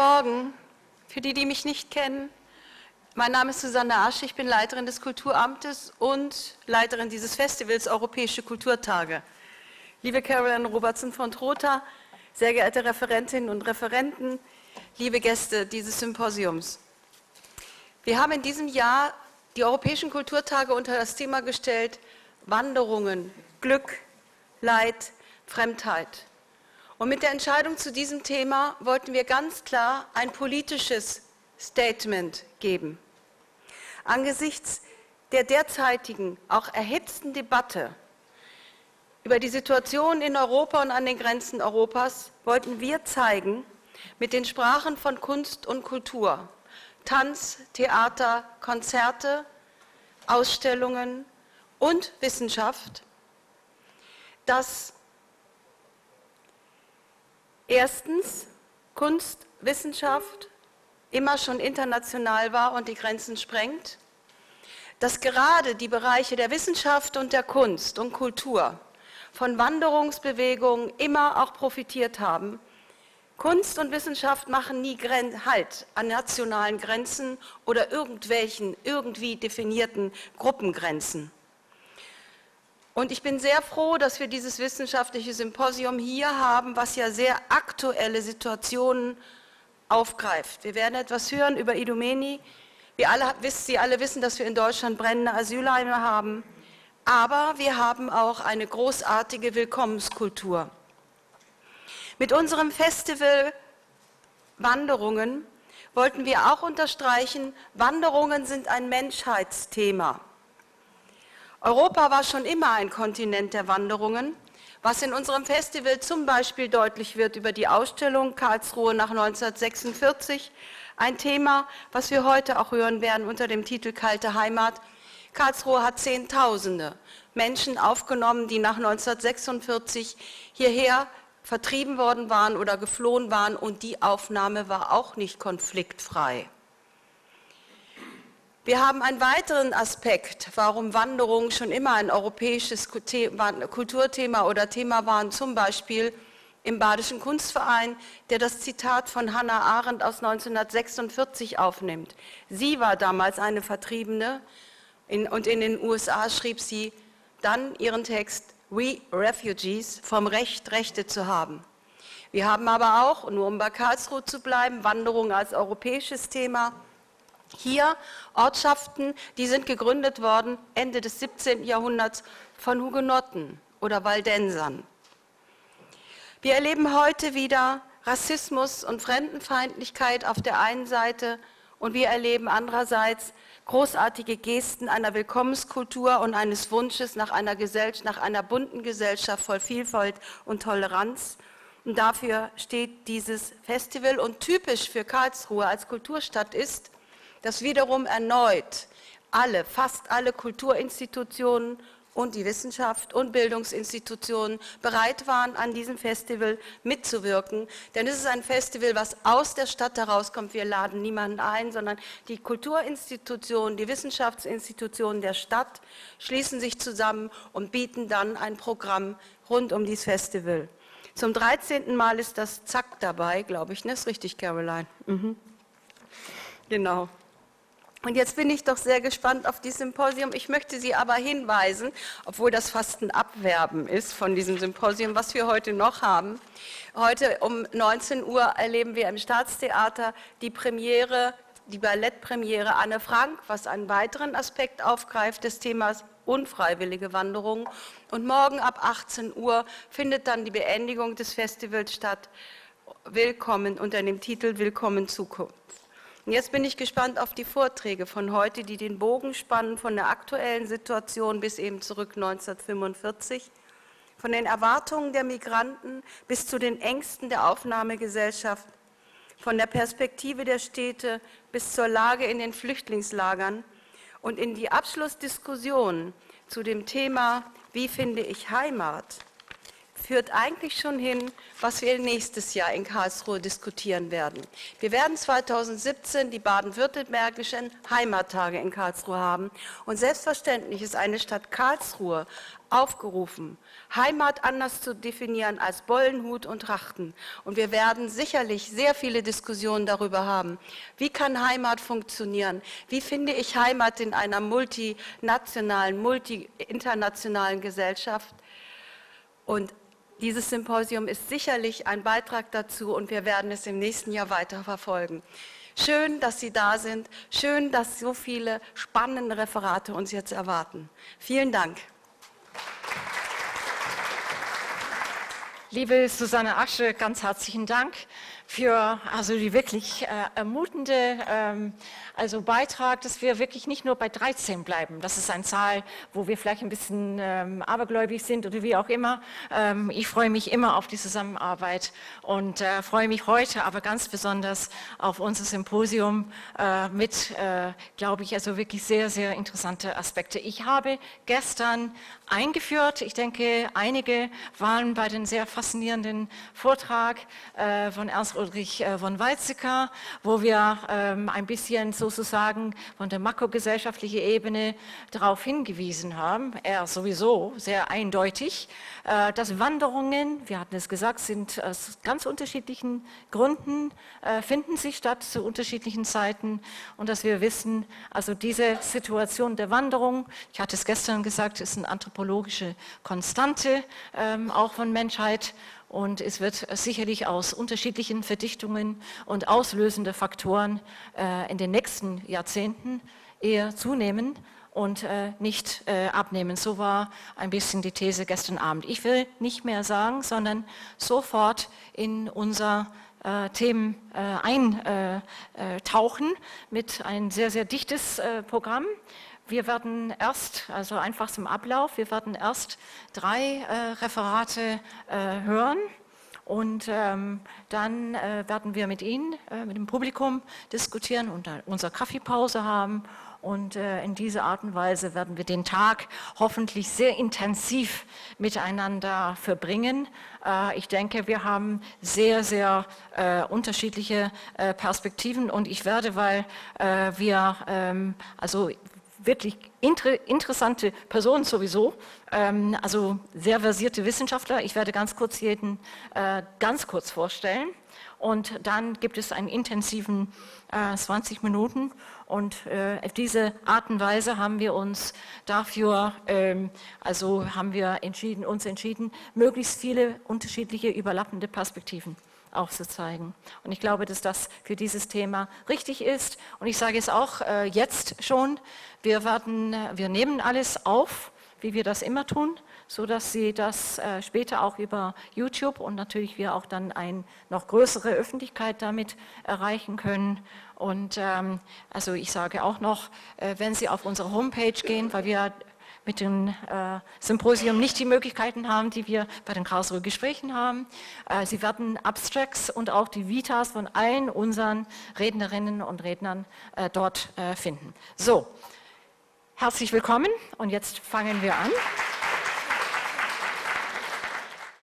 Morgen. Für die, die mich nicht kennen, mein Name ist Susanne Asch, ich bin Leiterin des Kulturamtes und Leiterin dieses Festivals Europäische Kulturtage. Liebe Caroline Robertson von Trotha, sehr geehrte Referentinnen und Referenten, liebe Gäste dieses Symposiums. Wir haben in diesem Jahr die Europäischen Kulturtage unter das Thema gestellt Wanderungen, Glück, Leid, Fremdheit. Und mit der Entscheidung zu diesem Thema wollten wir ganz klar ein politisches Statement geben. Angesichts der derzeitigen, auch erhitzten Debatte über die Situation in Europa und an den Grenzen Europas wollten wir zeigen, mit den Sprachen von Kunst und Kultur, Tanz, Theater, Konzerte, Ausstellungen und Wissenschaft, dass erstens Kunst, Wissenschaft immer schon international war und die Grenzen sprengt, dass gerade die Bereiche der Wissenschaft und der Kunst und Kultur von Wanderungsbewegungen immer auch profitiert haben. Kunst und Wissenschaft machen nie Halt an nationalen Grenzen oder irgendwelchen irgendwie definierten Gruppengrenzen. Und ich bin sehr froh, dass wir dieses wissenschaftliche Symposium hier haben, was ja sehr aktuelle Situationen aufgreift. Wir werden etwas hören über Idomeni. Wir alle, Sie alle wissen, dass wir in Deutschland brennende Asylheime haben. Aber wir haben auch eine großartige Willkommenskultur. Mit unserem Festival Wanderungen wollten wir auch unterstreichen, Wanderungen sind ein Menschheitsthema. Europa war schon immer ein Kontinent der Wanderungen was in unserem Festival zum Beispiel deutlich wird über die Ausstellung Karlsruhe nach 1946, ein Thema, was wir heute auch hören werden unter dem Titel Kalte Heimat. Karlsruhe hat Zehntausende Menschen aufgenommen, die nach 1946 hierher vertrieben worden waren oder geflohen waren und die Aufnahme war auch nicht konfliktfrei. Wir haben einen weiteren Aspekt, warum Wanderungen schon immer ein europäisches Kulturthema oder Thema waren, zum Beispiel im Badischen Kunstverein, der das Zitat von Hannah Arendt aus 1946 aufnimmt. Sie war damals eine Vertriebene und in den USA schrieb sie dann ihren Text We Refugees vom Recht, Rechte zu haben. Wir haben aber auch, nur um bei Karlsruhe zu bleiben, Wanderung als europäisches Thema hier Ortschaften, die sind gegründet worden Ende des 17. Jahrhunderts von Hugenotten oder Waldensern. Wir erleben heute wieder Rassismus und Fremdenfeindlichkeit auf der einen Seite und wir erleben andererseits großartige Gesten einer Willkommenskultur und eines Wunsches nach einer, Gesellschaft, nach einer bunten Gesellschaft voll Vielfalt und Toleranz. Und dafür steht dieses Festival und typisch für Karlsruhe als Kulturstadt ist, dass wiederum erneut alle, fast alle Kulturinstitutionen und die Wissenschaft und Bildungsinstitutionen bereit waren, an diesem Festival mitzuwirken. Denn es ist ein Festival, was aus der Stadt herauskommt. Wir laden niemanden ein, sondern die Kulturinstitutionen, die Wissenschaftsinstitutionen der Stadt schließen sich zusammen und bieten dann ein Programm rund um dieses Festival. Zum 13. Mal ist das Zack dabei, glaube ich. Ne? Ist richtig, Caroline? Mhm. Genau. Und jetzt bin ich doch sehr gespannt auf dieses Symposium. Ich möchte Sie aber hinweisen, obwohl das fast ein Abwerben ist von diesem Symposium, was wir heute noch haben. Heute um 19 Uhr erleben wir im Staatstheater die Premiere, die Ballettpremiere Anne Frank, was einen weiteren Aspekt aufgreift des Themas unfreiwillige Wanderung. Und morgen ab 18 Uhr findet dann die Beendigung des Festivals statt. Willkommen unter dem Titel Willkommen Zukunft. Und jetzt bin ich gespannt auf die Vorträge von heute, die den Bogen spannen von der aktuellen Situation bis eben zurück 1945, von den Erwartungen der Migranten bis zu den Ängsten der Aufnahmegesellschaft, von der Perspektive der Städte bis zur Lage in den Flüchtlingslagern. Und in die Abschlussdiskussion zu dem Thema, wie finde ich Heimat, führt eigentlich schon hin, was wir nächstes Jahr in Karlsruhe diskutieren werden. Wir werden 2017 die baden-württembergischen Heimattage in Karlsruhe haben. Und selbstverständlich ist eine Stadt Karlsruhe aufgerufen, Heimat anders zu definieren als Bollenhut und Trachten. Und wir werden sicherlich sehr viele Diskussionen darüber haben. Wie kann Heimat funktionieren? Wie finde ich Heimat in einer multinationalen, multi-internationalen Gesellschaft? Und dieses Symposium ist sicherlich ein Beitrag dazu und wir werden es im nächsten Jahr weiter verfolgen. Schön, dass Sie da sind. Schön, dass so viele spannende Referate uns jetzt erwarten. Vielen Dank. Liebe Susanne Asche, ganz herzlichen Dank für also die wirklich äh, ermutende ähm, also Beitrag, dass wir wirklich nicht nur bei 13 bleiben. Das ist eine Zahl, wo wir vielleicht ein bisschen ähm, abergläubig sind oder wie auch immer. Ähm, ich freue mich immer auf die Zusammenarbeit und äh, freue mich heute aber ganz besonders auf unser Symposium äh, mit, äh, glaube ich, also wirklich sehr, sehr interessante Aspekte. Ich habe gestern eingeführt, ich denke, einige waren bei den sehr faszinierenden Vortrag äh, von Ernst Ulrich äh, von Weizsäcker, wo wir ähm, ein bisschen sozusagen von der makrogesellschaftlichen Ebene darauf hingewiesen haben, er sowieso sehr eindeutig, äh, dass Wanderungen, wir hatten es gesagt, sind aus ganz unterschiedlichen Gründen, äh, finden sich statt zu unterschiedlichen Zeiten und dass wir wissen, also diese Situation der Wanderung, ich hatte es gestern gesagt, ist eine anthropologische Konstante ähm, auch von Menschheit und es wird sicherlich aus unterschiedlichen Verdichtungen und auslösende Faktoren äh, in den nächsten Jahrzehnten eher zunehmen und äh, nicht äh, abnehmen. So war ein bisschen die These gestern Abend. Ich will nicht mehr sagen, sondern sofort in unser Themen äh, eintauchen mit ein sehr, sehr dichtes äh, Programm. Wir werden erst, also einfach zum Ablauf, wir werden erst drei äh, Referate äh, hören und ähm, dann äh, werden wir mit Ihnen, äh, mit dem Publikum diskutieren und unsere Kaffeepause haben und äh, in dieser Art und Weise werden wir den Tag hoffentlich sehr intensiv miteinander verbringen. Äh, ich denke, wir haben sehr, sehr äh, unterschiedliche Perspektiven und ich werde, weil wir ähm, also wirklich inter interessante Personen sowieso, ähm, also sehr versierte Wissenschaftler. Ich werde ganz kurz jeden äh, ganz kurz vorstellen. Und dann gibt es einen intensiven äh, 20 Minuten. Und äh, auf diese Art und Weise haben wir uns dafür, ähm, also haben wir entschieden, uns entschieden, möglichst viele unterschiedliche überlappende Perspektiven aufzuzeigen. Und ich glaube, dass das für dieses Thema richtig ist. Und ich sage es auch äh, jetzt schon, wir, werden, äh, wir nehmen alles auf, wie wir das immer tun, so dass Sie das äh, später auch über YouTube und natürlich wir auch dann eine noch größere Öffentlichkeit damit erreichen können. Und ähm, also ich sage auch noch, äh, wenn Sie auf unsere Homepage gehen, weil wir mit dem äh, Symposium nicht die Möglichkeiten haben, die wir bei den Karlsruher Gesprächen haben. Äh, Sie werden Abstracts und auch die Vitas von allen unseren Rednerinnen und Rednern äh, dort äh, finden. So, herzlich willkommen und jetzt fangen wir an.